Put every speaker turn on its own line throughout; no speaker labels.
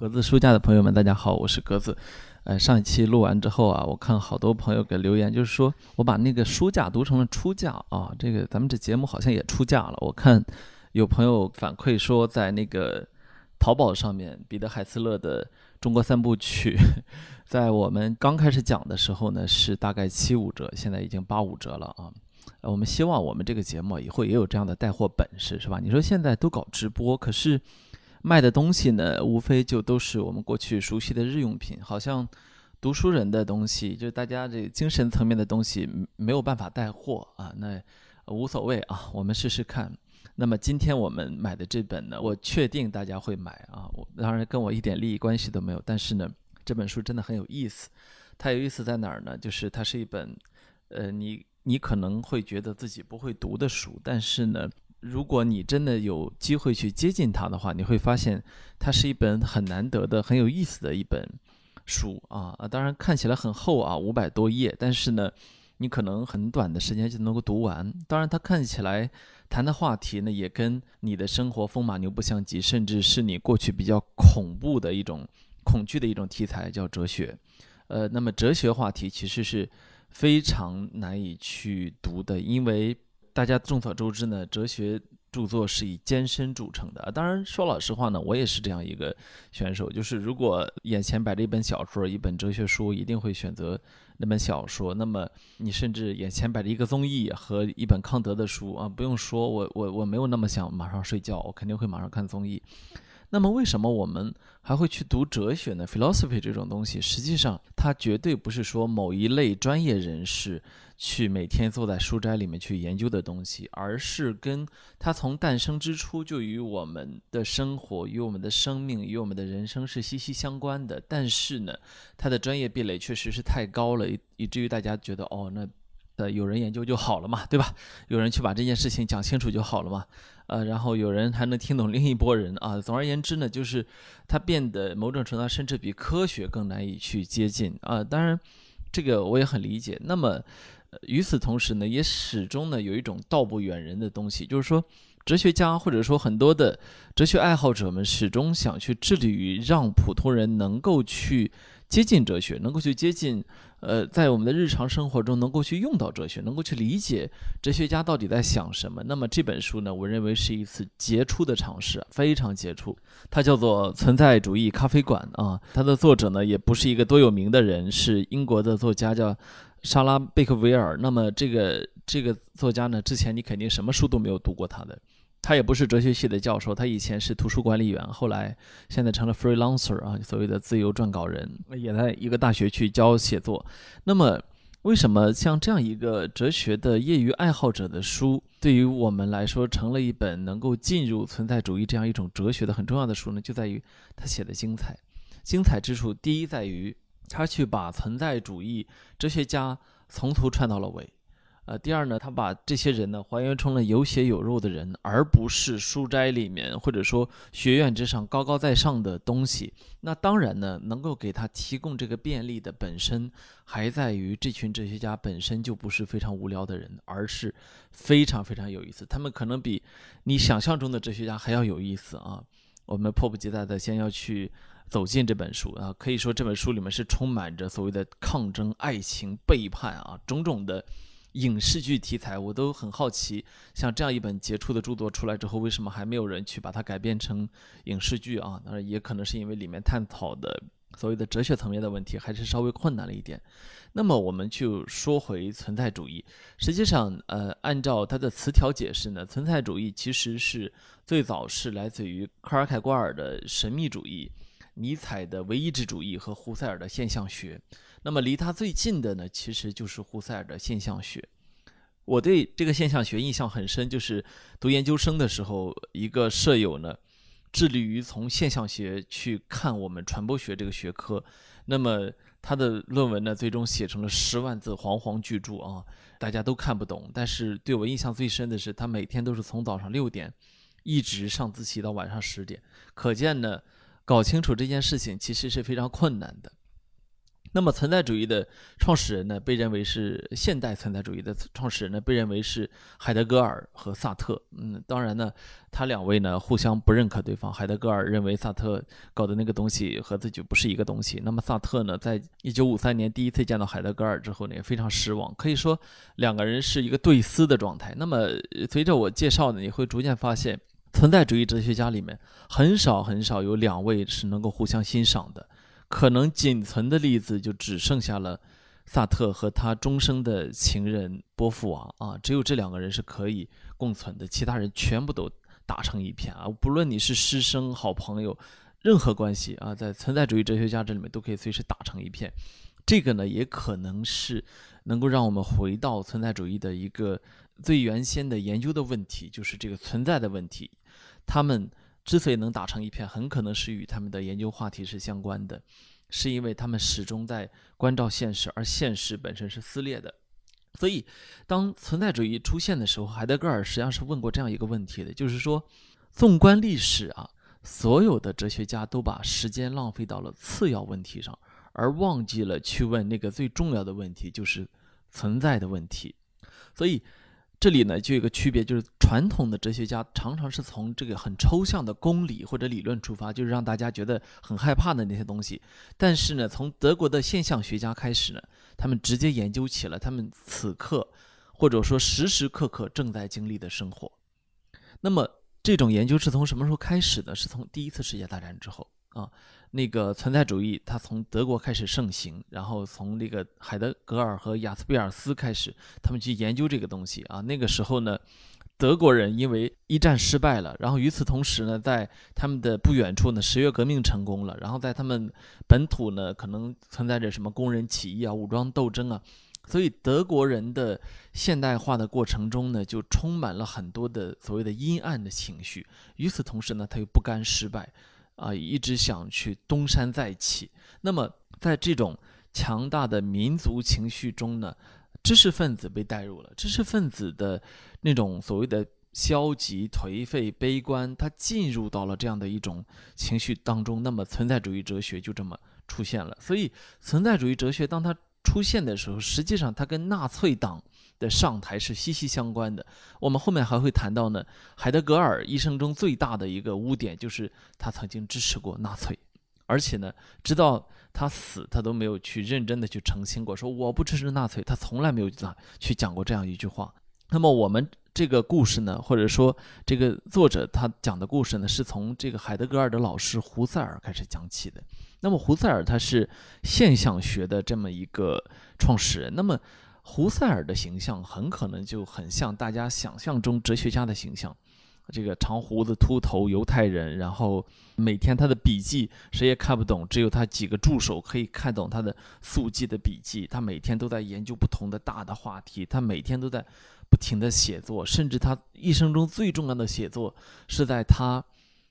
格子书架的朋友们，大家好，我是格子。呃，上一期录完之后啊，我看好多朋友给留言，就是说我把那个书架读成了出价啊。这个咱们这节目好像也出价了。我看有朋友反馈说，在那个淘宝上面，彼得海斯勒的《中国三部曲》，在我们刚开始讲的时候呢，是大概七五折，现在已经八五折了啊。呃，我们希望我们这个节目以后也有这样的带货本事，是吧？你说现在都搞直播，可是。卖的东西呢，无非就都是我们过去熟悉的日用品，好像读书人的东西，就是大家这精神层面的东西没有办法带货啊，那无所谓啊，我们试试看。那么今天我们买的这本呢，我确定大家会买啊，我当然跟我一点利益关系都没有，但是呢，这本书真的很有意思。它有意思在哪儿呢？就是它是一本，呃，你你可能会觉得自己不会读的书，但是呢。如果你真的有机会去接近它的话，你会发现它是一本很难得的、很有意思的一本书啊啊！当然看起来很厚啊，五百多页，但是呢，你可能很短的时间就能够读完。当然，它看起来谈的话题呢，也跟你的生活风马牛不相及，甚至是你过去比较恐怖的一种恐惧的一种题材，叫哲学。呃，那么哲学话题其实是非常难以去读的，因为。大家众所周知呢，哲学著作是以艰深著称的。当然，说老实话呢，我也是这样一个选手，就是如果眼前摆着一本小说、一本哲学书，一定会选择那本小说。那么，你甚至眼前摆着一个综艺和一本康德的书啊，不用说，我我我没有那么想马上睡觉，我肯定会马上看综艺。那么，为什么我们还会去读哲学呢？philosophy 这种东西，实际上它绝对不是说某一类专业人士。去每天坐在书斋里面去研究的东西，而是跟它从诞生之初就与我们的生活、与我们的生命、与我们的人生是息息相关的。但是呢，它的专业壁垒确实是太高了，以至于大家觉得，哦，那呃有人研究就好了嘛，对吧？有人去把这件事情讲清楚就好了嘛，呃，然后有人还能听懂另一拨人啊。总而言之呢，就是它变得某种程度上甚至比科学更难以去接近啊。当然，这个我也很理解。那么。与此同时呢，也始终呢有一种道不远人的东西，就是说，哲学家或者说很多的哲学爱好者们始终想去致力于让普通人能够去接近哲学，能够去接近，呃，在我们的日常生活中能够去用到哲学，能够去理解哲学家到底在想什么。那么这本书呢，我认为是一次杰出的尝试，非常杰出。它叫做《存在主义咖啡馆》啊，它的作者呢也不是一个多有名的人，是英国的作家叫。莎拉贝克维尔，那么这个这个作家呢？之前你肯定什么书都没有读过他的，他也不是哲学系的教授，他以前是图书管理员，后来现在成了 freelancer 啊，所谓的自由撰稿人，也在一个大学去教写作。那么，为什么像这样一个哲学的业余爱好者的书，对于我们来说成了一本能够进入存在主义这样一种哲学的很重要的书呢？就在于他写的精彩，精彩之处第一在于。他去把存在主义哲学家从头串到了尾，呃，第二呢，他把这些人呢还原成了有血有肉的人，而不是书斋里面或者说学院之上高高在上的东西。那当然呢，能够给他提供这个便利的本身，还在于这群哲学家本身就不是非常无聊的人，而是非常非常有意思。他们可能比你想象中的哲学家还要有意思啊！我们迫不及待的先要去。走进这本书啊，可以说这本书里面是充满着所谓的抗争、爱情、背叛啊，种种的影视剧题材，我都很好奇。像这样一本杰出的著作出来之后，为什么还没有人去把它改编成影视剧啊？当然，也可能是因为里面探讨的所谓的哲学层面的问题还是稍微困难了一点。那么，我们就说回存在主义。实际上，呃，按照它的词条解释呢，存在主义其实是最早是来自于科尔凯郭尔的神秘主义。尼采的唯意志主义和胡塞尔的现象学，那么离他最近的呢，其实就是胡塞尔的现象学。我对这个现象学印象很深，就是读研究生的时候，一个舍友呢，致力于从现象学去看我们传播学这个学科。那么他的论文呢，最终写成了十万字煌煌巨著啊，大家都看不懂。但是对我印象最深的是，他每天都是从早上六点一直上自习到晚上十点，可见呢。搞清楚这件事情其实是非常困难的。那么，存在主义的创始人呢，被认为是现代存在主义的创始人呢，被认为是海德格尔和萨特。嗯，当然呢，他两位呢互相不认可对方。海德格尔认为萨特搞的那个东西和自己不是一个东西。那么萨特呢，在一九五三年第一次见到海德格尔之后呢，也非常失望。可以说，两个人是一个对撕的状态。那么，随着我介绍呢，你会逐渐发现，存在主义哲学家里面很少很少有两位是能够互相欣赏的。可能仅存的例子就只剩下了萨特和他终生的情人波伏娃啊，只有这两个人是可以共存的，其他人全部都打成一片啊！不论你是师生、好朋友，任何关系啊，在存在主义哲学家这里面都可以随时打成一片。这个呢，也可能是能够让我们回到存在主义的一个最原先的研究的问题，就是这个存在的问题。他们。之所以能打成一片，很可能是与他们的研究话题是相关的，是因为他们始终在关照现实，而现实本身是撕裂的。所以，当存在主义出现的时候，海德格尔实际上是问过这样一个问题的，就是说，纵观历史啊，所有的哲学家都把时间浪费到了次要问题上，而忘记了去问那个最重要的问题，就是存在的问题。所以。这里呢，就有一个区别，就是传统的哲学家常常是从这个很抽象的公理或者理论出发，就是让大家觉得很害怕的那些东西。但是呢，从德国的现象学家开始呢，他们直接研究起了他们此刻或者说时时刻刻正在经历的生活。那么，这种研究是从什么时候开始的？是从第一次世界大战之后啊。那个存在主义，它从德国开始盛行，然后从那个海德格尔和雅斯贝尔斯开始，他们去研究这个东西啊。那个时候呢，德国人因为一战失败了，然后与此同时呢，在他们的不远处呢，十月革命成功了，然后在他们本土呢，可能存在着什么工人起义啊、武装斗争啊，所以德国人的现代化的过程中呢，就充满了很多的所谓的阴暗的情绪。与此同时呢，他又不甘失败。啊，一直想去东山再起。那么，在这种强大的民族情绪中呢，知识分子被带入了。知识分子的那种所谓的消极、颓废、悲观，他进入到了这样的一种情绪当中。那么，存在主义哲学就这么出现了。所以，存在主义哲学当它出现的时候，实际上它跟纳粹党。的上台是息息相关的。我们后面还会谈到呢。海德格尔一生中最大的一个污点就是他曾经支持过纳粹，而且呢，直到他死，他都没有去认真的去澄清过，说我不支持纳粹。他从来没有去讲过这样一句话。那么我们这个故事呢，或者说这个作者他讲的故事呢，是从这个海德格尔的老师胡塞尔开始讲起的。那么胡塞尔他是现象学的这么一个创始人。那么胡塞尔的形象很可能就很像大家想象中哲学家的形象，这个长胡子、秃头、犹太人，然后每天他的笔记谁也看不懂，只有他几个助手可以看懂他的速记的笔记。他每天都在研究不同的大的话题，他每天都在不停的写作，甚至他一生中最重要的写作是在他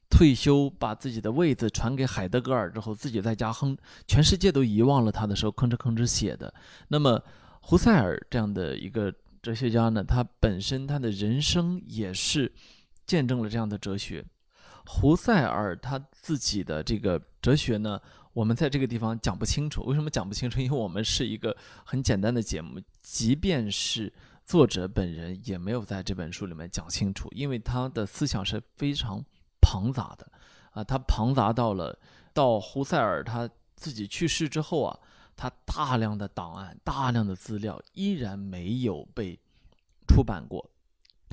退休把自己的位子传给海德格尔之后，自己在家哼，全世界都遗忘了他的时候，吭哧吭哧写的。那么。胡塞尔这样的一个哲学家呢，他本身他的人生也是见证了这样的哲学。胡塞尔他自己的这个哲学呢，我们在这个地方讲不清楚。为什么讲不清楚？因为我们是一个很简单的节目，即便是作者本人也没有在这本书里面讲清楚，因为他的思想是非常庞杂的啊，他庞杂到了到胡塞尔他自己去世之后啊。他大量的档案、大量的资料依然没有被出版过。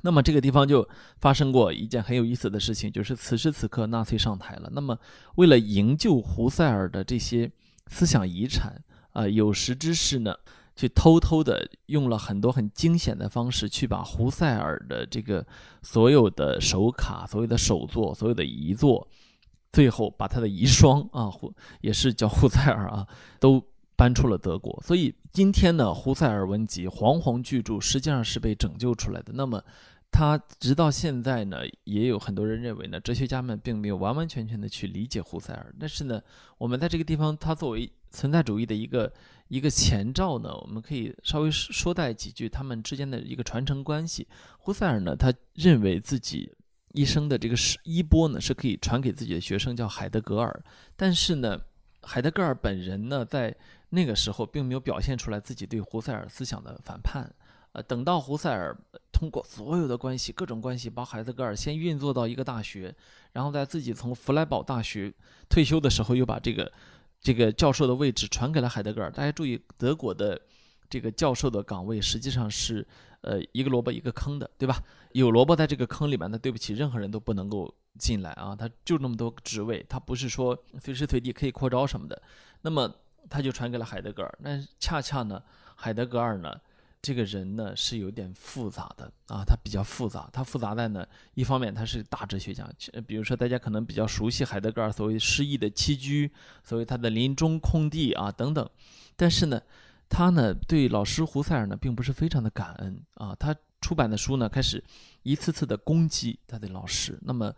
那么这个地方就发生过一件很有意思的事情，就是此时此刻纳粹上台了。那么为了营救胡塞尔的这些思想遗产啊，有识之士呢，去偷偷的用了很多很惊险的方式，去把胡塞尔的这个所有的手卡、所有的手作、所有的遗作，最后把他的遗孀啊，胡也是叫胡塞尔啊，都。搬出了德国，所以今天呢，胡塞尔文集煌煌巨著实际上是被拯救出来的。那么，他直到现在呢，也有很多人认为呢，哲学家们并没有完完全全的去理解胡塞尔。但是呢，我们在这个地方，他作为存在主义的一个一个前兆呢，我们可以稍微说带几句他们之间的一个传承关系。胡塞尔呢，他认为自己一生的这个是衣钵呢，是可以传给自己的学生，叫海德格尔。但是呢，海德格尔本人呢，在那个时候并没有表现出来自己对胡塞尔思想的反叛。呃，等到胡塞尔通过所有的关系、各种关系，把海德格尔先运作到一个大学，然后在自己从弗莱堡大学退休的时候，又把这个这个教授的位置传给了海德格尔。大家注意，德国的这个教授的岗位实际上是呃一个萝卜一个坑的，对吧？有萝卜在这个坑里面，那对不起，任何人都不能够进来啊！他就那么多职位，他不是说随时随地可以扩招什么的。那么他就传给了海德格尔。那恰恰呢，海德格尔呢，这个人呢是有点复杂的啊，他比较复杂。他复杂在呢，一方面他是大哲学家，比如说大家可能比较熟悉海德格尔所谓诗意的栖居，所谓他的林中空地啊等等。但是呢，他呢对老师胡塞尔呢并不是非常的感恩啊，他。出版的书呢，开始一次次的攻击他的老师。那么，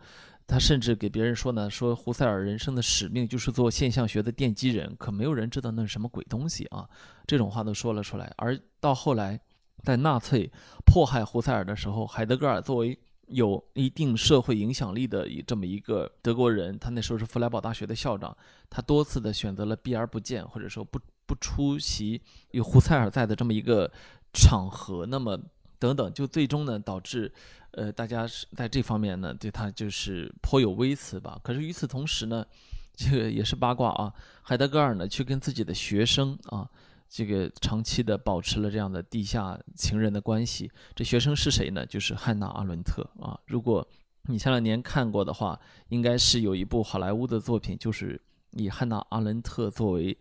他甚至给别人说呢，说胡塞尔人生的使命就是做现象学的奠基人。可没有人知道那是什么鬼东西啊！这种话都说了出来。而到后来，在纳粹迫害胡塞尔的时候，海德格尔作为有一定社会影响力的这么一个德国人，他那时候是弗莱堡大学的校长，他多次的选择了避而不见，或者说不不出席有胡塞尔在的这么一个场合。那么。等等，就最终呢导致，呃，大家是在这方面呢对他就是颇有微词吧。可是与此同时呢，这个也是八卦啊。海德格尔呢却跟自己的学生啊，这个长期的保持了这样的地下情人的关系。这学生是谁呢？就是汉娜·阿伦特啊。如果你前两年看过的话，应该是有一部好莱坞的作品，就是以汉娜·阿伦特作为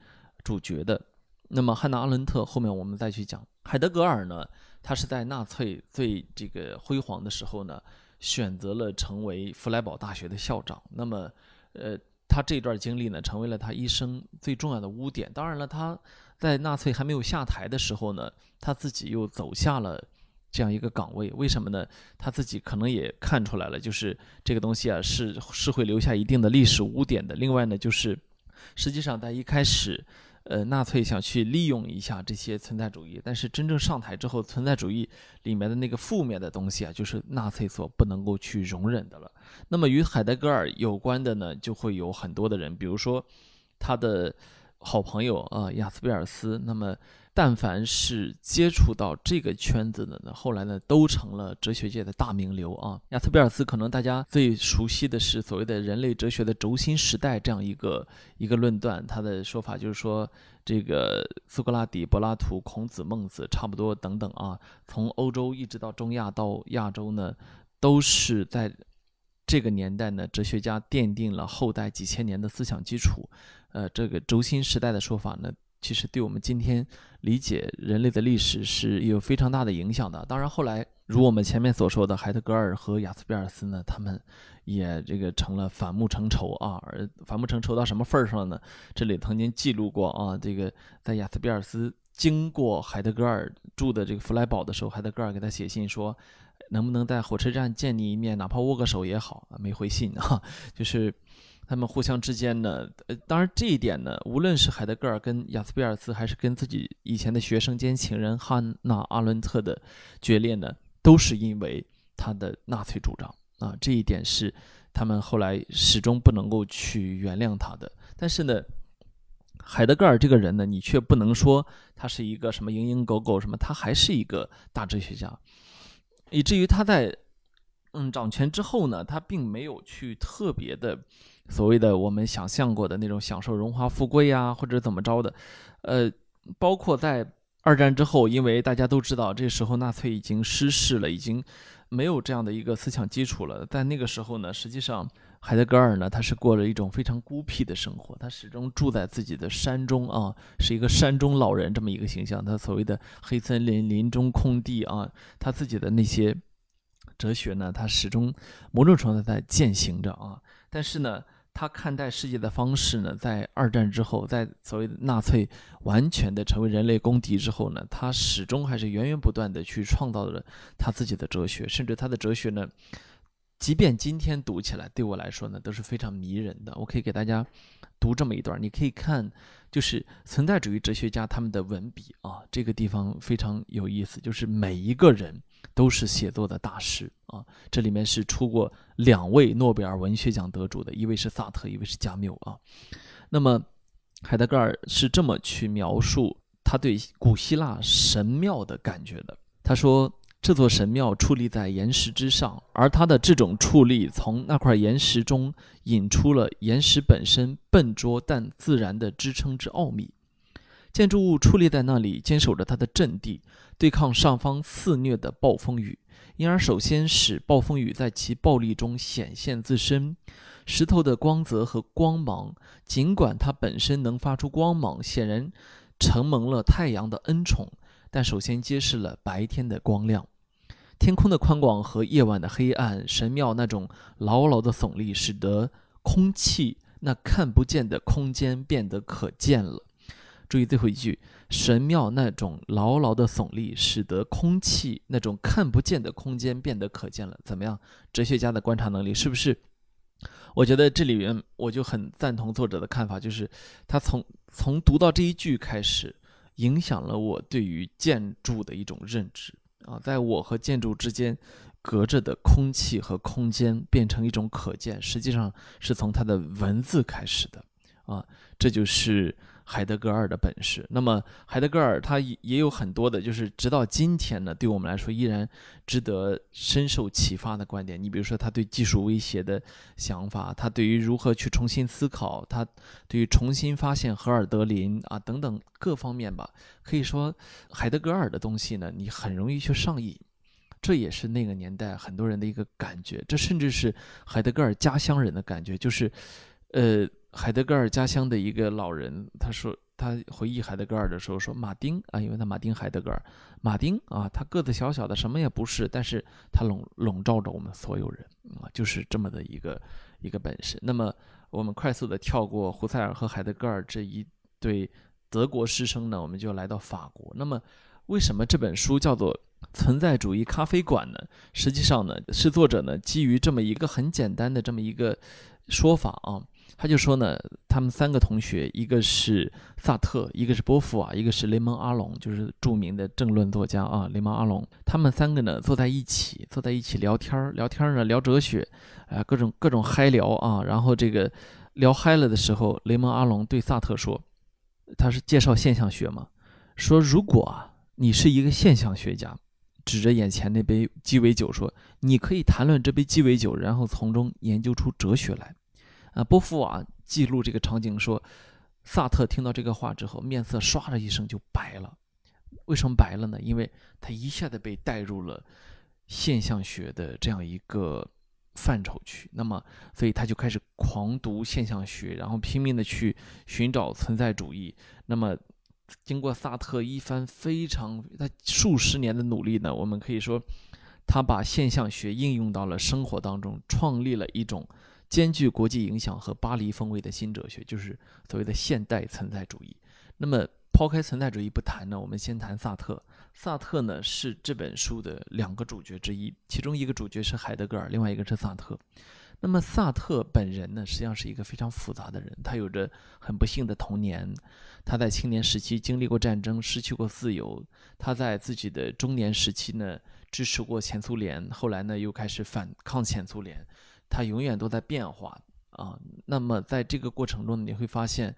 主角的。那么汉娜·阿伦特后面我们再去讲。海德格尔呢？他是在纳粹最这个辉煌的时候呢，选择了成为弗莱堡大学的校长。那么，呃，他这段经历呢，成为了他一生最重要的污点。当然了，他在纳粹还没有下台的时候呢，他自己又走下了这样一个岗位。为什么呢？他自己可能也看出来了，就是这个东西啊，是是会留下一定的历史污点的。另外呢，就是实际上在一开始。呃，纳粹想去利用一下这些存在主义，但是真正上台之后，存在主义里面的那个负面的东西啊，就是纳粹所不能够去容忍的了。那么与海德格尔有关的呢，就会有很多的人，比如说他的好朋友啊，雅斯贝尔斯。那么。但凡是接触到这个圈子的呢，后来呢都成了哲学界的大名流啊。亚斯贝尔斯可能大家最熟悉的是所谓的人类哲学的轴心时代这样一个一个论断，他的说法就是说，这个苏格拉底、柏拉图、孔子、孟子差不多等等啊，从欧洲一直到中亚到亚洲呢，都是在这个年代呢，哲学家奠定了后代几千年的思想基础。呃，这个轴心时代的说法呢。其实对我们今天理解人类的历史是有非常大的影响的。当然，后来如我们前面所说的，海德格尔和雅斯贝尔斯呢，他们也这个成了反目成仇啊。而反目成仇到什么份儿上了呢？这里曾经记录过啊，这个在雅斯贝尔斯经过海德格尔住的这个弗莱堡的时候，海德格尔给他写信说，能不能在火车站见你一面，哪怕握个手也好啊。没回信啊，就是。他们互相之间呢，呃，当然这一点呢，无论是海德格尔跟雅斯贝尔斯，还是跟自己以前的学生兼情人汉娜·阿伦特的决裂呢，都是因为他的纳粹主张啊，这一点是他们后来始终不能够去原谅他的。但是呢，海德格尔这个人呢，你却不能说他是一个什么蝇营狗苟什么，他还是一个大哲学家，以至于他在嗯掌权之后呢，他并没有去特别的。所谓的我们想象过的那种享受荣华富贵呀，或者怎么着的，呃，包括在二战之后，因为大家都知道，这时候纳粹已经失势了，已经没有这样的一个思想基础了。在那个时候呢，实际上海德格尔呢，他是过了一种非常孤僻的生活，他始终住在自己的山中啊，是一个山中老人这么一个形象。他所谓的黑森林、林中空地啊，他自己的那些哲学呢，他始终某种程度在践行着啊，但是呢。他看待世界的方式呢，在二战之后，在所谓的纳粹完全的成为人类公敌之后呢，他始终还是源源不断的去创造了他自己的哲学，甚至他的哲学呢，即便今天读起来对我来说呢，都是非常迷人的。我可以给大家读这么一段，你可以看，就是存在主义哲学家他们的文笔啊，这个地方非常有意思，就是每一个人。都是写作的大师啊！这里面是出过两位诺贝尔文学奖得主的，一位是萨特，一位是加缪啊。那么海德格尔是这么去描述他对古希腊神庙的感觉的。他说：“这座神庙矗立在岩石之上，而它的这种矗立从那块岩石中引出了岩石本身笨拙但自然的支撑之奥秘。建筑物矗立在那里，坚守着它的阵地，对抗上方肆虐的暴风雨。因而，首先使暴风雨在其暴力中显现自身。”石头的光泽和光芒，尽管它本身能发出光芒，显然承蒙了太阳的恩宠，但首先揭示了白天的光亮。天空的宽广和夜晚的黑暗，神庙那种牢牢的耸立，使得空气那看不见的空间变得可见了。注意最后一句：神庙那种牢牢的耸立，使得空气那种看不见的空间变得可见了。怎么样？哲学家的观察能力是不是？我觉得这里面我就很赞同作者的看法，就是他从从读到这一句开始，影响了我对于建筑的一种认知啊，在我和建筑之间隔着的空气和空间变成一种可见，实际上是从他的文字开始的啊，这就是。海德格尔的本事。那么，海德格尔他也也有很多的，就是直到今天呢，对我们来说依然值得深受启发的观点。你比如说，他对技术威胁的想法，他对于如何去重新思考，他对于重新发现荷尔德林啊等等各方面吧，可以说海德格尔的东西呢，你很容易去上瘾。这也是那个年代很多人的一个感觉，这甚至是海德格尔家乡人的感觉，就是，呃。海德格尔家乡的一个老人，他说他回忆海德格尔的时候说：“马丁啊，因为他马丁海德格尔，马丁啊，他个子小小的，什么也不是，但是他笼笼罩着我们所有人啊，就是这么的一个一个本事。”那么我们快速的跳过胡塞尔和海德格尔这一对德国师生呢，我们就来到法国。那么为什么这本书叫做《存在主义咖啡馆》呢？实际上呢，是作者呢基于这么一个很简单的这么一个说法啊。他就说呢，他们三个同学，一个是萨特，一个是波伏娃，一个是雷蒙阿隆，就是著名的政论作家啊。雷蒙阿隆，他们三个呢坐在一起，坐在一起聊天儿，聊天儿呢聊哲学，啊，各种各种嗨聊啊。然后这个聊嗨了的时候，雷蒙阿隆对萨特说：“他是介绍现象学嘛，说如果啊你是一个现象学家，指着眼前那杯鸡尾酒说，你可以谈论这杯鸡尾酒，然后从中研究出哲学来。”啊，波伏娃记录这个场景说，萨特听到这个话之后，面色唰的一声就白了。为什么白了呢？因为他一下子被带入了现象学的这样一个范畴去。那么，所以他就开始狂读现象学，然后拼命的去寻找存在主义。那么，经过萨特一番非常他数十年的努力呢，我们可以说，他把现象学应用到了生活当中，创立了一种。兼具国际影响和巴黎风味的新哲学，就是所谓的现代存在主义。那么，抛开存在主义不谈呢，我们先谈萨特。萨特呢是这本书的两个主角之一，其中一个主角是海德格尔，另外一个是萨特。那么，萨特本人呢，实际上是一个非常复杂的人。他有着很不幸的童年，他在青年时期经历过战争，失去过自由。他在自己的中年时期呢，支持过前苏联，后来呢，又开始反抗前苏联。他永远都在变化啊，那么在这个过程中，你会发现，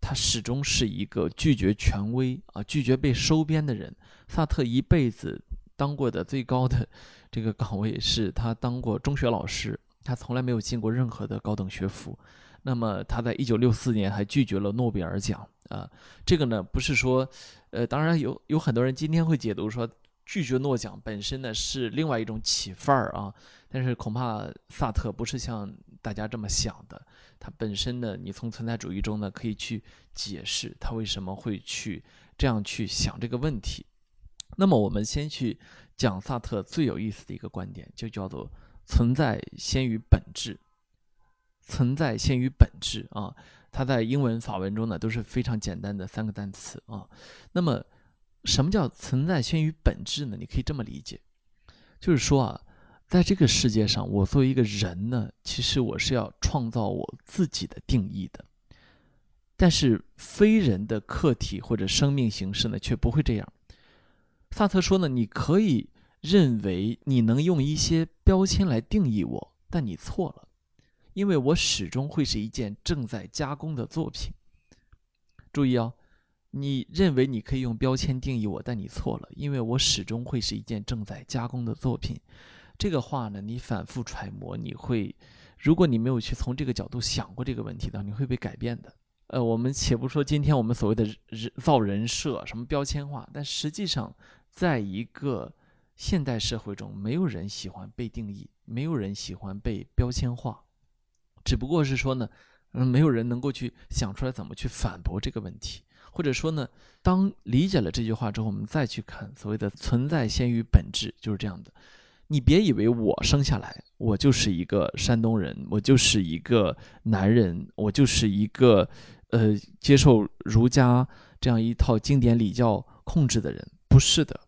他始终是一个拒绝权威啊、拒绝被收编的人。萨特一辈子当过的最高的这个岗位是他当过中学老师，他从来没有进过任何的高等学府。那么他在一九六四年还拒绝了诺贝尔奖啊，这个呢不是说，呃，当然有有很多人今天会解读说。拒绝诺奖本身呢是另外一种起范儿啊，但是恐怕萨特不是像大家这么想的。他本身呢，你从存在主义中呢可以去解释他为什么会去这样去想这个问题。那么我们先去讲萨特最有意思的一个观点，就叫做“存在先于本质”。存在先于本质啊，它在英文、法文中呢都是非常简单的三个单词啊。那么什么叫存在先于本质呢？你可以这么理解，就是说啊，在这个世界上，我作为一个人呢，其实我是要创造我自己的定义的。但是非人的客体或者生命形式呢，却不会这样。萨特说呢，你可以认为你能用一些标签来定义我，但你错了，因为我始终会是一件正在加工的作品。注意哦，你认为你可以用标签定义我，但你错了，因为我始终会是一件正在加工的作品。这个话呢，你反复揣摩，你会，如果你没有去从这个角度想过这个问题的，你会被改变的。呃，我们且不说今天我们所谓的人造人设、什么标签化，但实际上，在一个现代社会中，没有人喜欢被定义，没有人喜欢被标签化，只不过是说呢，嗯，没有人能够去想出来怎么去反驳这个问题，或者说呢，当理解了这句话之后，我们再去看所谓的存在先于本质，就是这样的。你别以为我生下来我就是一个山东人，我就是一个男人，我就是一个呃接受儒家这样一套经典礼教控制的人，不是的，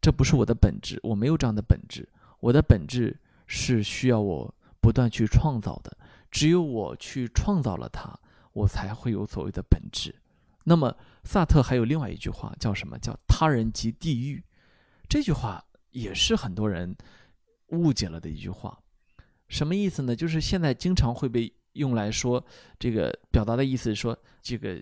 这不是我的本质，我没有这样的本质，我的本质是需要我不断去创造的，只有我去创造了它，我才会有所谓的本质。那么萨特还有另外一句话叫什么？叫他人即地狱。这句话。也是很多人误解了的一句话，什么意思呢？就是现在经常会被用来说，这个表达的意思是说，这个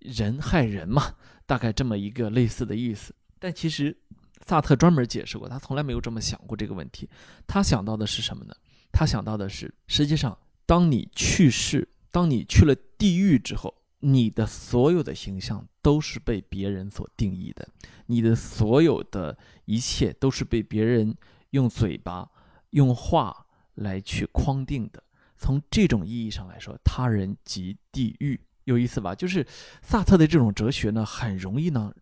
人害人嘛，大概这么一个类似的意思。但其实萨特专门解释过，他从来没有这么想过这个问题。他想到的是什么呢？他想到的是，实际上，当你去世，当你去了地狱之后。你的所有的形象都是被别人所定义的，你的所有的一切都是被别人用嘴巴、用话来去框定的。从这种意义上来说，他人即地狱，有意思吧？就是萨特的这种哲学呢，很容易呢，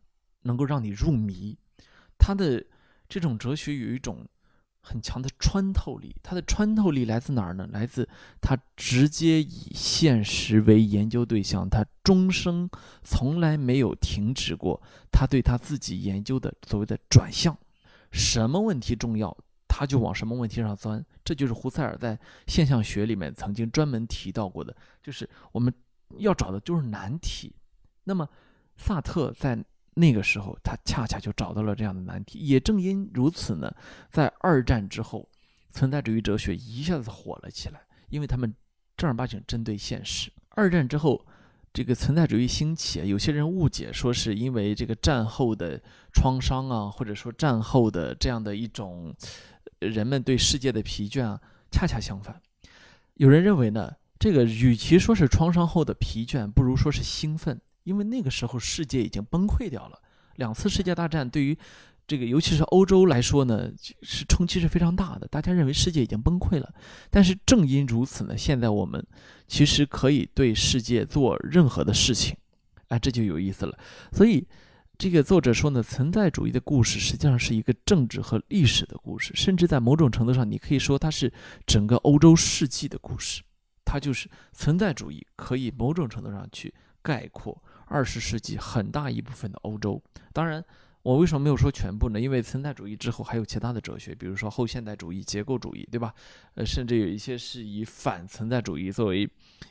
能够让你入迷。他的这种哲学有一种。很强的穿透力，它的穿透力来自哪儿呢？来自他直接以现实为研究对象，他终生从来没有停止过他对他自己研究的所谓的转向。什么问题重要，他就往什么问题上钻。这就是胡塞尔在现象学里面曾经专门提到过的，就是我们要找的就是难题。那么萨特在。那个时候，他恰恰就找到了这样的难题。也正因如此呢，在二战之后，存在主义哲学一下子火了起来，因为他们正儿八经针对现实。二战之后，这个存在主义兴起，有些人误解说是因为这个战后的创伤啊，或者说战后的这样的一种人们对世界的疲倦啊。恰恰相反，有人认为呢，这个与其说是创伤后的疲倦，不如说是兴奋。因为那个时候世界已经崩溃掉了，两次世界大战对于这个尤其是欧洲来说呢，是冲击是非常大的。大家认为世界已经崩溃了，但是正因如此呢，现在我们其实可以对世界做任何的事情，哎，这就有意思了。所以这个作者说呢，存在主义的故事实际上是一个政治和历史的故事，甚至在某种程度上，你可以说它是整个欧洲世纪的故事。它就是存在主义可以某种程度上去概括。二十世纪很大一部分的欧洲，当然，我为什么没有说全部呢？因为存在主义之后还有其他的哲学，比如说后现代主义、结构主义，对吧？呃，甚至有一些是以反存在主义作为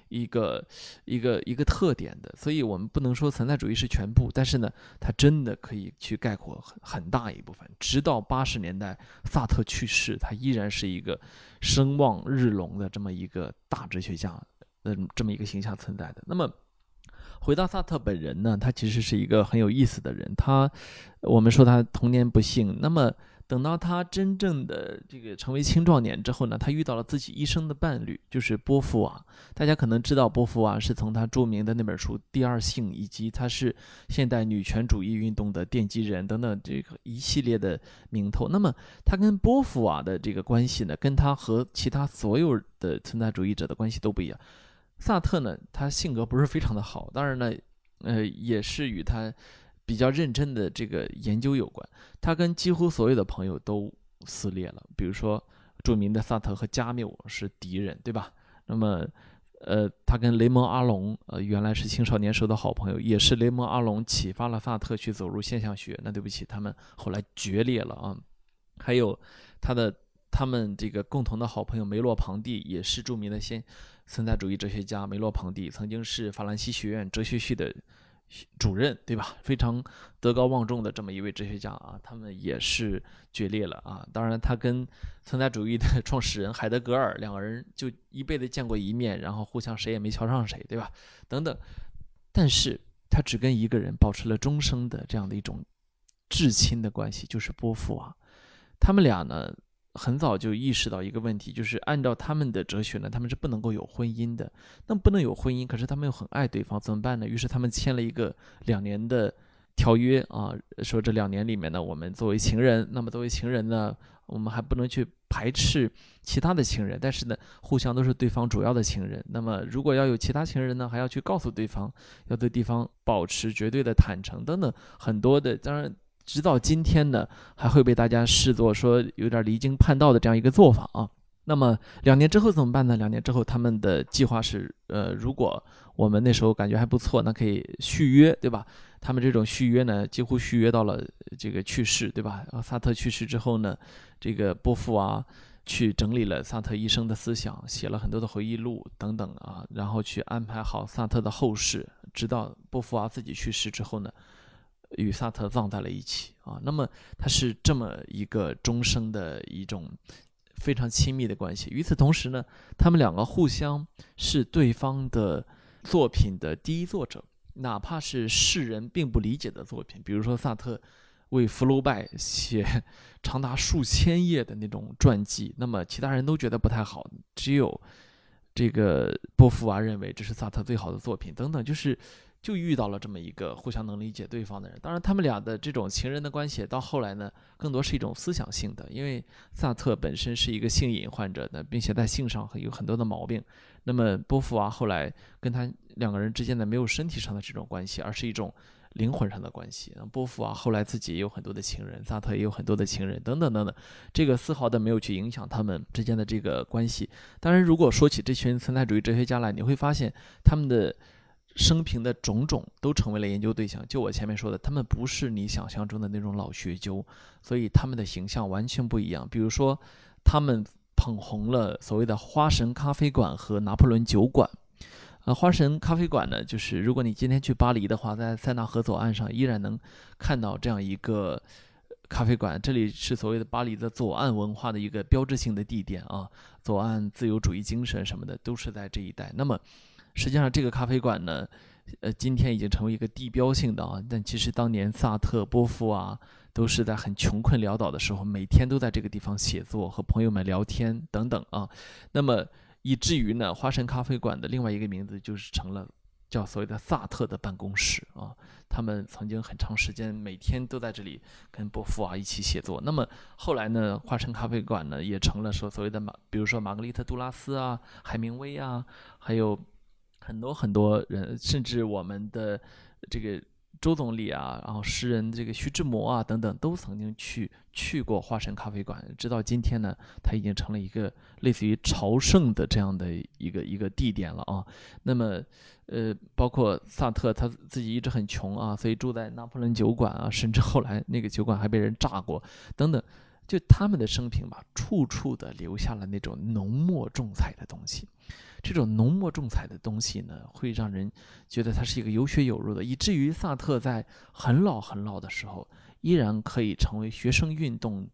一个一个一个特点的。所以，我们不能说存在主义是全部，但是呢，它真的可以去概括很很大一部分。直到八十年代，萨特去世，他依然是一个声望日隆的这么一个大哲学家，嗯，这么一个形象存在的。那么。回到萨特本人呢，他其实是一个很有意思的人。他，我们说他童年不幸，那么等到他真正的这个成为青壮年之后呢，他遇到了自己一生的伴侣，就是波伏娃。大家可能知道波伏娃是从他著名的那本书《第二性》，以及他是现代女权主义运动的奠基人等等这个一系列的名头。那么他跟波伏娃的这个关系呢，跟他和其他所有的存在主义者的关系都不一样。萨特呢，他性格不是非常的好，当然呢，呃，也是与他比较认真的这个研究有关。他跟几乎所有的朋友都撕裂了，比如说著名的萨特和加缪是敌人，对吧？那么，呃，他跟雷蒙阿隆，呃，原来是青少年时候的好朋友，也是雷蒙阿隆启发了萨特去走入现象学。那对不起，他们后来决裂了啊。还有他的他们这个共同的好朋友梅洛庞蒂，也是著名的先。存在主义哲学家梅洛庞蒂曾经是法兰西学院哲学系的主任，对吧？非常德高望重的这么一位哲学家啊，他们也是决裂了啊。当然，他跟存在主义的创始人海德格尔两个人就一辈子见过一面，然后互相谁也没瞧上谁，对吧？等等。但是他只跟一个人保持了终生的这样的一种至亲的关系，就是波伏娃。他们俩呢，很早就意识到一个问题，就是按照他们的哲学呢，他们是不能够有婚姻的。那不能有婚姻，可是他们又很爱对方，怎么办呢？于是他们签了一个两年的条约啊，说这两年里面呢，我们作为情人，那么作为情人呢，我们还不能去排斥其他的情人，但是呢，互相都是对方主要的情人。那么如果要有其他情人呢，还要去告诉对方，要对对方保持绝对的坦诚等等很多的，当然。直到今天呢，还会被大家视作说有点离经叛道的这样一个做法啊。那么两年之后怎么办呢？两年之后他们的计划是，呃，如果我们那时候感觉还不错，那可以续约，对吧？他们这种续约呢，几乎续约到了这个去世，对吧？萨特去世之后呢，这个波伏娃去整理了萨特一生的思想，写了很多的回忆录等等啊，然后去安排好萨特的后事，直到波伏娃自己去世之后呢。与萨特葬在了一起啊，那么他是这么一个终生的一种非常亲密的关系。与此同时呢，他们两个互相是对方的作品的第一作者，哪怕是世人并不理解的作品，比如说萨特为福楼拜写长达数千页的那种传记，那么其他人都觉得不太好，只有这个波伏娃认为这是萨特最好的作品，等等，就是。就遇到了这么一个互相能理解对方的人。当然，他们俩的这种情人的关系到后来呢，更多是一种思想性的。因为萨特本身是一个性瘾患者的，并且在性上有很多的毛病。那么波伏娃后来跟他两个人之间呢，没有身体上的这种关系，而是一种灵魂上的关系。波伏娃后来自己也有很多的情人，萨特也有很多的情人，等等等等。这个丝毫的没有去影响他们之间的这个关系。当然，如果说起这群存在主义哲学家来，你会发现他们的。生平的种种都成为了研究对象。就我前面说的，他们不是你想象中的那种老学究，所以他们的形象完全不一样。比如说，他们捧红了所谓的花神咖啡馆和拿破仑酒馆。呃，花神咖啡馆呢，就是如果你今天去巴黎的话，在塞纳河左岸上依然能看到这样一个咖啡馆。这里是所谓的巴黎的左岸文化的一个标志性的地点啊，左岸自由主义精神什么的都是在这一带。那么。实际上，这个咖啡馆呢，呃，今天已经成为一个地标性的啊。但其实当年萨特、波伏啊，都是在很穷困潦倒的时候，每天都在这个地方写作，和朋友们聊天等等啊。那么以至于呢，花神咖啡馆的另外一个名字就是成了叫所谓的萨特的办公室啊。他们曾经很长时间每天都在这里跟波伏啊一起写作。那么后来呢，花神咖啡馆呢也成了说所谓的马，比如说玛格丽特·杜拉斯啊、海明威啊，还有。很多很多人，甚至我们的这个周总理啊，然后诗人这个徐志摩啊等等，都曾经去去过花神咖啡馆。直到今天呢，它已经成了一个类似于朝圣的这样的一个一个地点了啊。那么，呃，包括萨特他自己一直很穷啊，所以住在拿破仑酒馆啊，甚至后来那个酒馆还被人炸过等等。就他们的生平吧，处处的留下了那种浓墨重彩的东西。这种浓墨重彩的东西呢，会让人觉得他是一个有血有肉的，以至于萨特在很老很老的时候，依然可以成为学生运动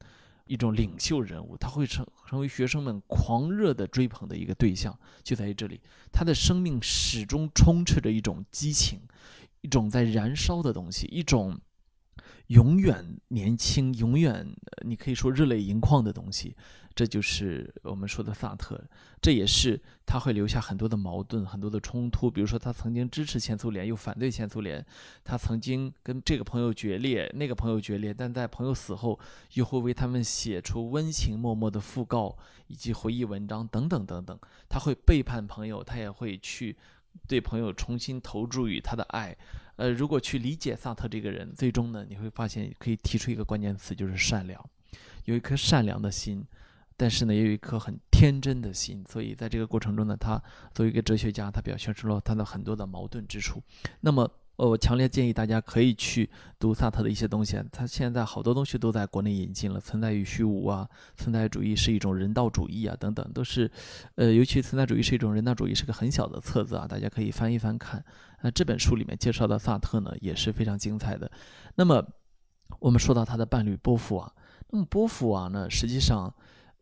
一种领袖人物。他会成成为学生们狂热的追捧的一个对象，就在于这里。他的生命始终充斥着一种激情，一种在燃烧的东西，一种。永远年轻，永远你可以说热泪盈眶的东西，这就是我们说的萨特。这也是他会留下很多的矛盾，很多的冲突。比如说，他曾经支持前苏联，又反对前苏联；他曾经跟这个朋友决裂，那个朋友决裂，但在朋友死后，又会为他们写出温情脉脉的讣告以及回忆文章等等等等。他会背叛朋友，他也会去对朋友重新投注于他的爱。呃，如果去理解萨特这个人，最终呢，你会发现可以提出一个关键词，就是善良，有一颗善良的心，但是呢，也有一颗很天真的心。所以在这个过程中呢，他作为一个哲学家，他表现出了他的很多的矛盾之处。那么，呃，我强烈建议大家可以去读萨特的一些东西。他现在好多东西都在国内引进了，《存在与虚无》啊，《存在主义是一种人道主义》啊，等等，都是，呃，尤其《存在主义是一种人道主义》是个很小的册子啊，大家可以翻一翻看。那这本书里面介绍的萨特呢，也是非常精彩的。那么，我们说到他的伴侣波伏娃，那么波伏娃呢，实际上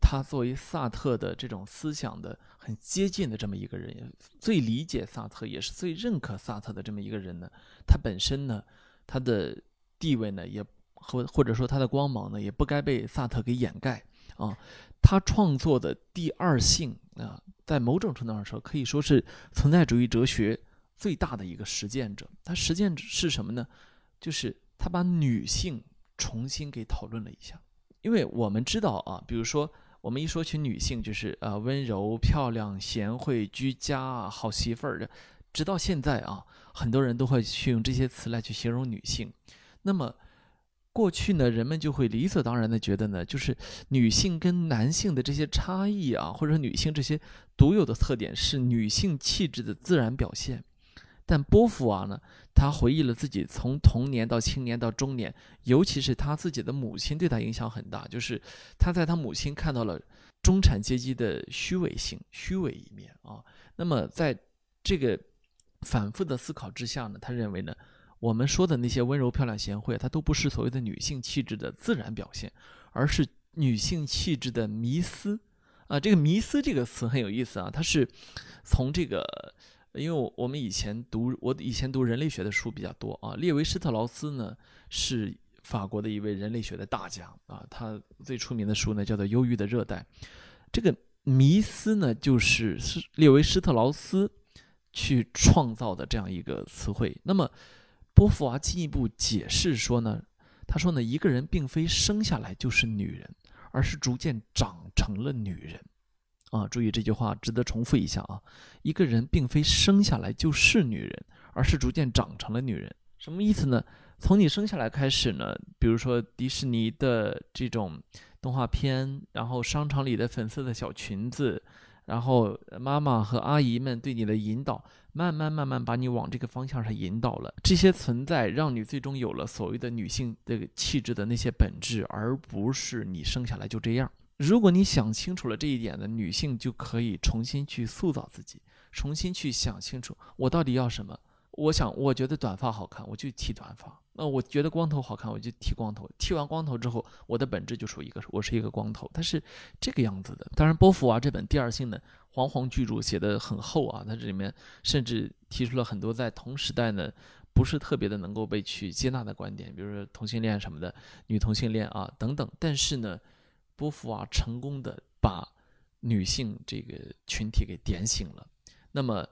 他作为萨特的这种思想的很接近的这么一个人，最理解萨特，也是最认可萨特的这么一个人呢，他本身呢，他的地位呢，也和或者说他的光芒呢，也不该被萨特给掩盖啊。他创作的《第二性》啊，在某种程度上说，可以说是存在主义哲学最大的一个实践者。他实践是什么呢？就是他把女性重新给讨论了一下。因为我们知道啊，比如说我们一说起女性，就是呃温柔、漂亮、贤惠、居家、好媳妇儿的，直到现在啊，很多人都会去用这些词来去形容女性。那么过去呢，人们就会理所当然的觉得呢，就是女性跟男性的这些差异啊，或者女性这些独有的特点，是女性气质的自然表现。但波伏娃呢，他回忆了自己从童年到青年到中年，尤其是他自己的母亲对他影响很大，就是他在他母亲看到了中产阶级的虚伪性、虚伪一面啊。那么在这个反复的思考之下呢，他认为呢，我们说的那些温柔、漂亮、贤惠，它都不是所谓的女性气质的自然表现，而是女性气质的迷思啊。这个迷思这个词很有意思啊，它是从这个。因为我我们以前读我以前读人类学的书比较多啊，列维施特劳斯呢是法国的一位人类学的大家啊，他最出名的书呢叫做《忧郁的热带》。这个迷思呢就是是列维施特劳斯去创造的这样一个词汇。那么波伏娃进一步解释说呢，他说呢，一个人并非生下来就是女人，而是逐渐长成了女人。啊，注意这句话值得重复一下啊！一个人并非生下来就是女人，而是逐渐长成了女人。什么意思呢？从你生下来开始呢，比如说迪士尼的这种动画片，然后商场里的粉色的小裙子，然后妈妈和阿姨们对你的引导，慢慢慢慢把你往这个方向上引导了。这些存在让你最终有了所谓的女性的气质的那些本质，而不是你生下来就这样。如果你想清楚了这一点呢，女性就可以重新去塑造自己，重新去想清楚我到底要什么。我想，我觉得短发好看，我就剃短发；那我觉得光头好看，我就剃光头。剃完光头之后，我的本质就属于一个，我是一个光头。它是这个样子的。当然，波伏娃这本《第二性》呢，煌煌巨著写的很厚啊，它这里面甚至提出了很多在同时代呢不是特别的能够被去接纳的观点，比如说同性恋什么的，女同性恋啊等等。但是呢。波伏娃成功的把女性这个群体给点醒了，那么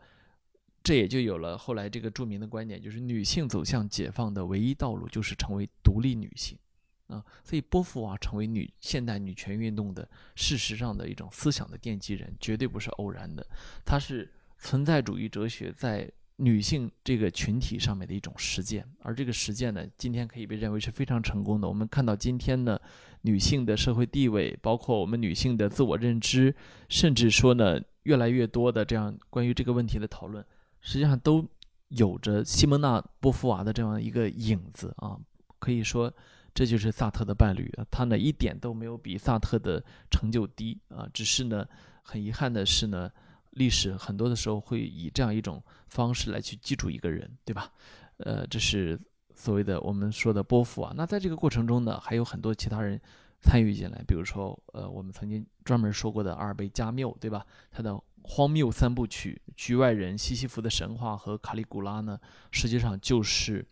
这也就有了后来这个著名的观点，就是女性走向解放的唯一道路就是成为独立女性啊。所以波伏娃成为女现代女权运动的事实上的一种思想的奠基人，绝对不是偶然的，它是存在主义哲学在。女性这个群体上面的一种实践，而这个实践呢，今天可以被认为是非常成功的。我们看到今天呢，女性的社会地位，包括我们女性的自我认知，甚至说呢，越来越多的这样关于这个问题的讨论，实际上都有着西蒙娜·波伏娃的这样一个影子啊。可以说，这就是萨特的伴侣，他呢一点都没有比萨特的成就低啊，只是呢，很遗憾的是呢。历史很多的时候会以这样一种方式来去记住一个人，对吧？呃，这是所谓的我们说的波伏啊。那在这个过程中呢，还有很多其他人参与进来，比如说，呃，我们曾经专门说过的阿尔贝加缪，对吧？他的荒谬三部曲《局外人》《西西弗的神话》和《卡里古拉》呢，实际上就是，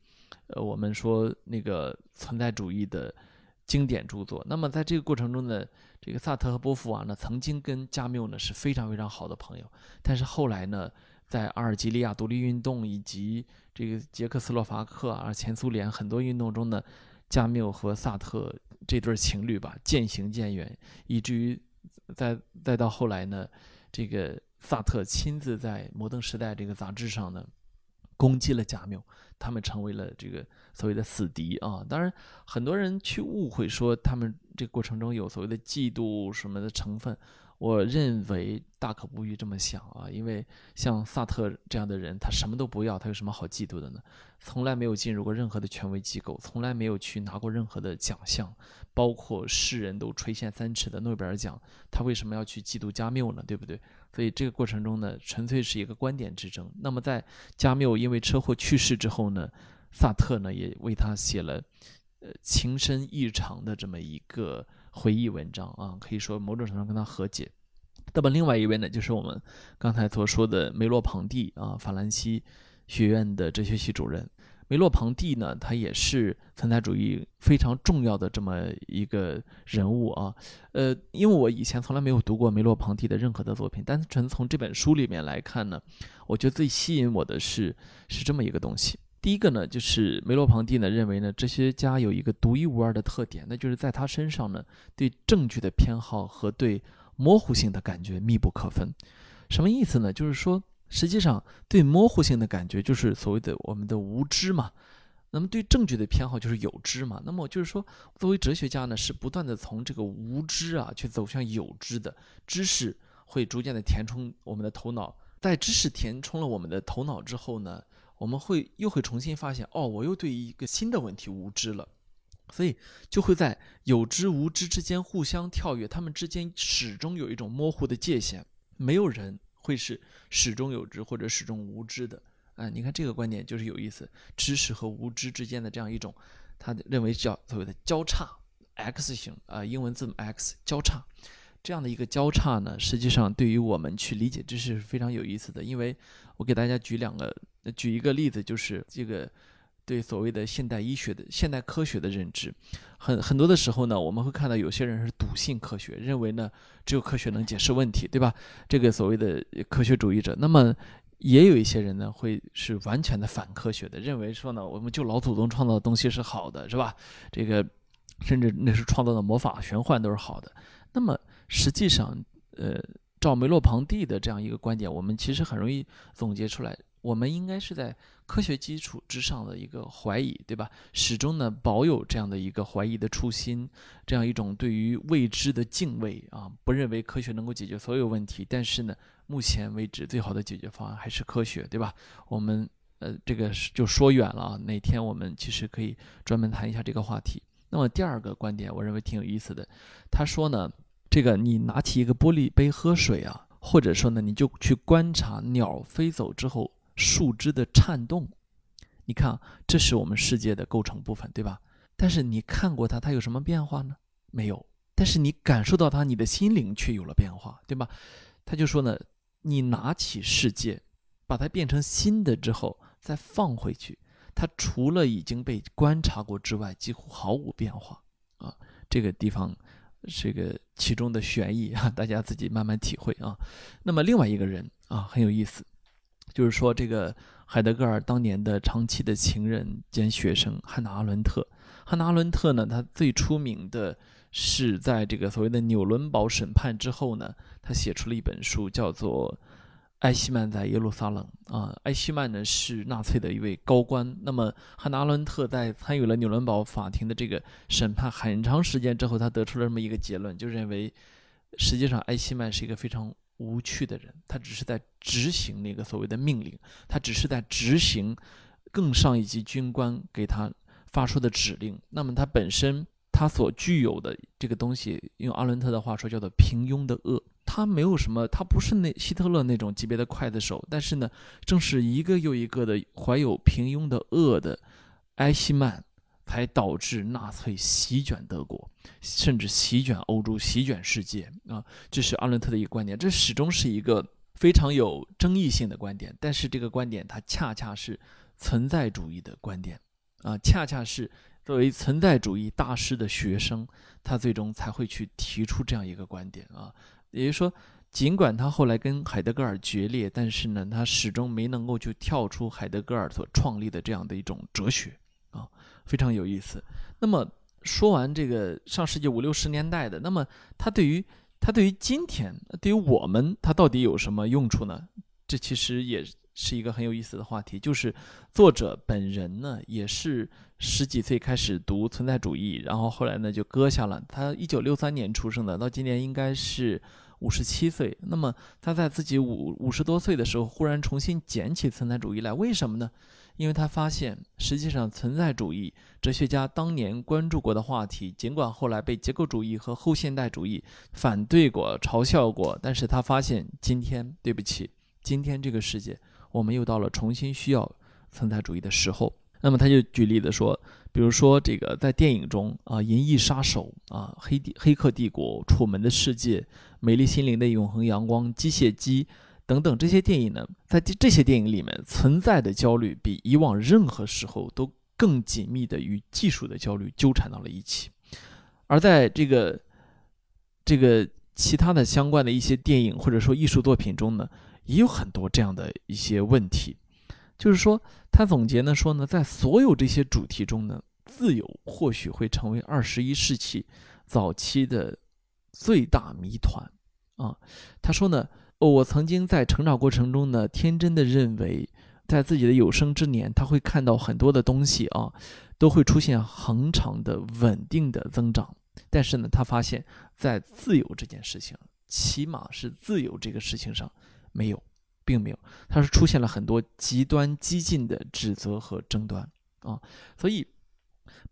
呃，我们说那个存在主义的经典著作。那么在这个过程中呢？这个萨特和波伏娃呢，曾经跟加缪呢是非常非常好的朋友，但是后来呢，在阿尔及利亚独立运动以及这个捷克斯洛伐克啊、前苏联很多运动中呢，加缪和萨特这对情侣吧渐行渐远，以至于再再到后来呢，这个萨特亲自在《摩登时代》这个杂志上呢。攻击了加缪，他们成为了这个所谓的死敌啊！当然，很多人去误会说他们这个过程中有所谓的嫉妒什么的成分。我认为大可不必这么想啊，因为像萨特这样的人，他什么都不要，他有什么好嫉妒的呢？从来没有进入过任何的权威机构，从来没有去拿过任何的奖项，包括世人都垂涎三尺的诺贝尔奖，他为什么要去嫉妒加缪呢？对不对？所以这个过程中呢，纯粹是一个观点之争。那么在加缪因为车祸去世之后呢，萨特呢也为他写了呃情深意长的这么一个。回忆文章啊，可以说某种程度上跟他和解。那么另外一位呢，就是我们刚才所说的梅洛庞蒂啊，法兰西学院的哲学系主任。梅洛庞蒂呢，他也是存在主义非常重要的这么一个人物啊。呃，因为我以前从来没有读过梅洛庞蒂的任何的作品，单纯从这本书里面来看呢，我觉得最吸引我的是是这么一个东西。第一个呢，就是梅洛庞蒂呢认为呢，哲学家有一个独一无二的特点，那就是在他身上呢，对证据的偏好和对模糊性的感觉密不可分。什么意思呢？就是说。实际上，对模糊性的感觉就是所谓的我们的无知嘛。那么对证据的偏好就是有知嘛。那么就是说，作为哲学家呢，是不断的从这个无知啊，去走向有知的知识，会逐渐的填充我们的头脑。在知识填充了我们的头脑之后呢，我们会又会重新发现，哦，我又对一个新的问题无知了。所以就会在有知无知之间互相跳跃，他们之间始终有一种模糊的界限，没有人。会是始终有知或者始终无知的，啊，你看这个观点就是有意思，知识和无知之间的这样一种，他认为叫所谓的交叉 X 型啊，英文字母 X 交叉，这样的一个交叉呢，实际上对于我们去理解知识是非常有意思的，因为我给大家举两个，举一个例子，就是这个。对所谓的现代医学的现代科学的认知，很很多的时候呢，我们会看到有些人是笃信科学，认为呢只有科学能解释问题，对吧？这个所谓的科学主义者，那么也有一些人呢会是完全的反科学的，认为说呢，我们就老祖宗创造的东西是好的，是吧？这个甚至那是创造的魔法玄幻都是好的。那么实际上，呃，照梅洛庞蒂的这样一个观点，我们其实很容易总结出来。我们应该是在科学基础之上的一个怀疑，对吧？始终呢保有这样的一个怀疑的初心，这样一种对于未知的敬畏啊，不认为科学能够解决所有问题。但是呢，目前为止最好的解决方案还是科学，对吧？我们呃这个就说远了啊，哪天我们其实可以专门谈一下这个话题。那么第二个观点，我认为挺有意思的。他说呢，这个你拿起一个玻璃杯喝水啊，或者说呢，你就去观察鸟飞走之后。树枝的颤动，你看，这是我们世界的构成部分，对吧？但是你看过它，它有什么变化呢？没有。但是你感受到它，你的心灵却有了变化，对吧？他就说呢，你拿起世界，把它变成新的之后，再放回去，它除了已经被观察过之外，几乎毫无变化啊。这个地方这个其中的玄义啊，大家自己慢慢体会啊。那么另外一个人啊，很有意思。就是说，这个海德格尔当年的长期的情人兼学生汉娜·阿伦特。汉娜·阿伦特呢，他最出名的是在这个所谓的纽伦堡审判之后呢，他写出了一本书，叫做《埃希曼在耶路撒冷》啊。埃希曼呢是纳粹的一位高官。那么汉娜·阿伦特在参与了纽伦堡法庭的这个审判很长时间之后，他得出了这么一个结论，就认为实际上埃希曼是一个非常。无趣的人，他只是在执行那个所谓的命令，他只是在执行更上一级军官给他发出的指令。那么他本身他所具有的这个东西，用阿伦特的话说叫做平庸的恶。他没有什么，他不是那希特勒那种级别的刽子手，但是呢，正是一个又一个的怀有平庸的恶的埃希曼。才导致纳粹席卷德国，甚至席卷欧洲、席卷世界啊！这是阿伦特的一个观点，这始终是一个非常有争议性的观点。但是这个观点，它恰恰是存在主义的观点啊！恰恰是作为存在主义大师的学生，他最终才会去提出这样一个观点啊！也就是说，尽管他后来跟海德格尔决裂，但是呢，他始终没能够去跳出海德格尔所创立的这样的一种哲学啊。非常有意思。那么说完这个上世纪五六十年代的，那么他对于他对于今天，对于我们，他到底有什么用处呢？这其实也是一个很有意思的话题。就是作者本人呢，也是十几岁开始读存在主义，然后后来呢就搁下了。他一九六三年出生的，到今年应该是五十七岁。那么他在自己五五十多岁的时候，忽然重新捡起存在主义来，为什么呢？因为他发现，实际上存在主义哲学家当年关注过的话题，尽管后来被结构主义和后现代主义反对过、嘲笑过，但是他发现，今天对不起，今天这个世界，我们又到了重新需要存在主义的时候。那么他就举例子说，比如说这个在电影中啊，《银翼杀手》啊，《黑帝黑客帝国》、《楚门的世界》、《美丽心灵的永恒阳光》、《机械姬》等等这些电影呢，在这些电影里面存在的焦虑，比以往任何时候都更紧密的与技术的焦虑纠缠到了一起。而在这个这个其他的相关的一些电影或者说艺术作品中呢，也有很多这样的一些问题。就是说，他总结呢说呢，在所有这些主题中呢，自由或许会成为二十一世纪早期的最大谜团啊。他说呢，我曾经在成长过程中呢，天真的认为，在自己的有生之年，他会看到很多的东西啊，都会出现恒长的稳定的增长。但是呢，他发现，在自由这件事情，起码是自由这个事情上，没有。并没有，它是出现了很多极端激进的指责和争端啊，所以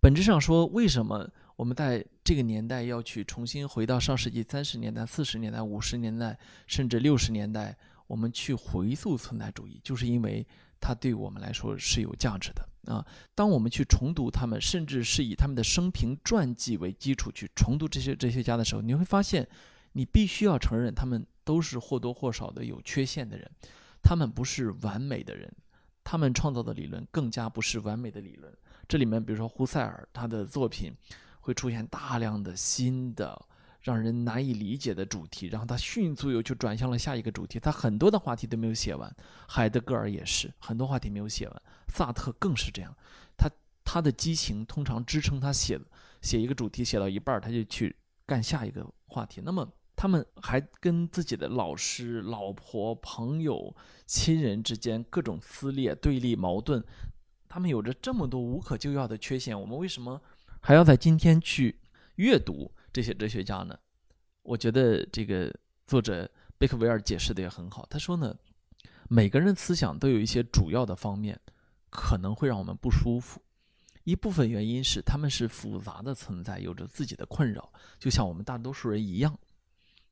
本质上说，为什么我们在这个年代要去重新回到上世纪三十年代、四十年代、五十年代，甚至六十年代，我们去回溯存在主义，就是因为它对我们来说是有价值的啊。当我们去重读他们，甚至是以他们的生平传记为基础去重读这些哲学家的时候，你会发现，你必须要承认他们。都是或多或少的有缺陷的人，他们不是完美的人，他们创造的理论更加不是完美的理论。这里面，比如说胡塞尔，他的作品会出现大量的新的让人难以理解的主题，然后他迅速又去转向了下一个主题，他很多的话题都没有写完。海德格尔也是很多话题没有写完，萨特更是这样，他他的激情通常支撑他写写一个主题写到一半，他就去干下一个话题。那么。他们还跟自己的老师、老婆、朋友、亲人之间各种撕裂、对立、矛盾，他们有着这么多无可救药的缺陷，我们为什么还要在今天去阅读这些哲学家呢？我觉得这个作者贝克维尔解释的也很好，他说呢，每个人思想都有一些主要的方面可能会让我们不舒服，一部分原因是他们是复杂的存在，有着自己的困扰，就像我们大多数人一样。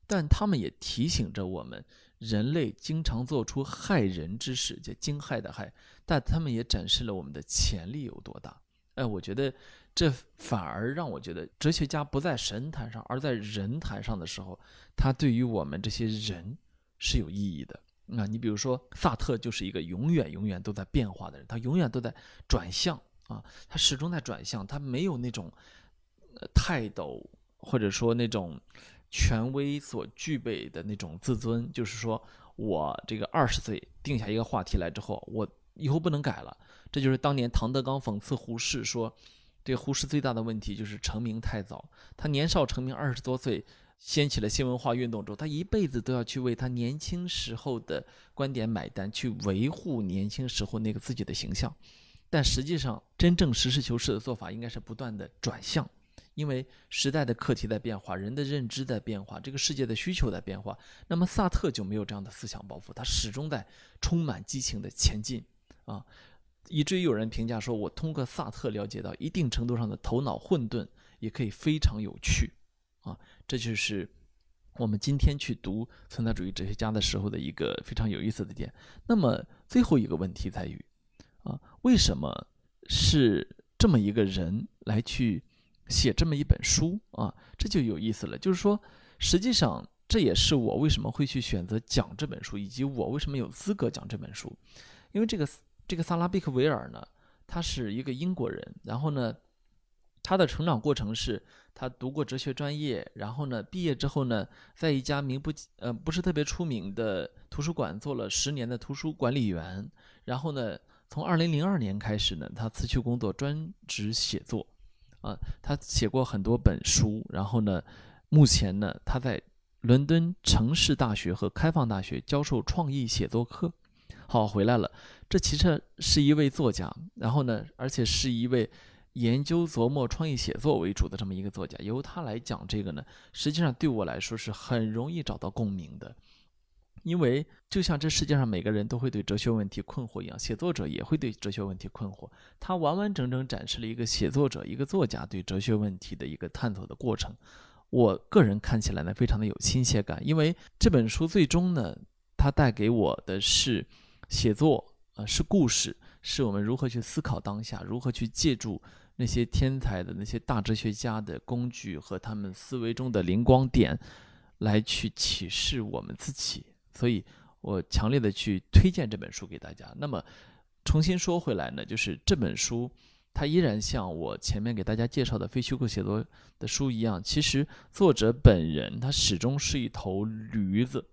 但他们也提醒着我们，人类经常做出害人之事，叫惊骇的害。但他们也展示了我们的潜力有多大。哎，我觉得这反而让我觉得，哲学家不在神坛上，而在人坛上的时候，他对于我们这些人是有意义的。那你比如说，萨特就是一个永远永远都在变化的人，他永远都在转向啊，他始终在转向，他没有那种泰斗，或者说那种。权威所具备的那种自尊，就是说我这个二十岁定下一个话题来之后，我以后不能改了。这就是当年唐德刚讽刺胡适说，这胡适最大的问题就是成名太早。他年少成名，二十多岁掀起了新文化运动之后，他一辈子都要去为他年轻时候的观点买单，去维护年轻时候那个自己的形象。但实际上，真正实事求是的做法应该是不断的转向。因为时代的课题在变化，人的认知在变化，这个世界的需求在变化。那么萨特就没有这样的思想包袱，他始终在充满激情的前进啊，以至于有人评价说，我通过萨特了解到一定程度上的头脑混沌也可以非常有趣啊。这就是我们今天去读存在主义哲学家的时候的一个非常有意思的点。那么最后一个问题在于啊，为什么是这么一个人来去？写这么一本书啊，这就有意思了。就是说，实际上这也是我为什么会去选择讲这本书，以及我为什么有资格讲这本书。因为这个这个萨拉贝克维尔呢，他是一个英国人，然后呢，他的成长过程是，他读过哲学专业，然后呢，毕业之后呢，在一家名不呃不是特别出名的图书馆做了十年的图书管理员，然后呢，从二零零二年开始呢，他辞去工作，专职写作。啊，他写过很多本书，然后呢，目前呢，他在伦敦城市大学和开放大学教授创意写作课。好，回来了，这其实是一位作家，然后呢，而且是一位研究琢磨创意写作为主的这么一个作家。由他来讲这个呢，实际上对我来说是很容易找到共鸣的。因为就像这世界上每个人都会对哲学问题困惑一样，写作者也会对哲学问题困惑。他完完整整展示了一个写作者、一个作家对哲学问题的一个探索的过程。我个人看起来呢，非常的有亲切感，因为这本书最终呢，它带给我的是写作，呃，是故事，是我们如何去思考当下，如何去借助那些天才的那些大哲学家的工具和他们思维中的灵光点，来去启示我们自己。所以我强烈的去推荐这本书给大家。那么重新说回来呢，就是这本书。它依然像我前面给大家介绍的非虚构写作的书一样，其实作者本人他始终是一头驴子，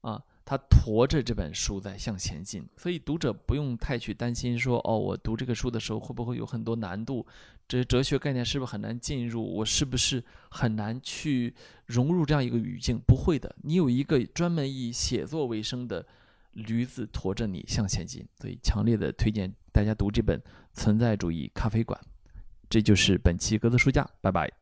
啊，他驮着这本书在向前进，所以读者不用太去担心说，哦，我读这个书的时候会不会有很多难度，这些哲学概念是不是很难进入，我是不是很难去融入这样一个语境？不会的，你有一个专门以写作为生的驴子驮着你向前进，所以强烈的推荐大家读这本。存在主义咖啡馆，这就是本期格子书架，拜拜。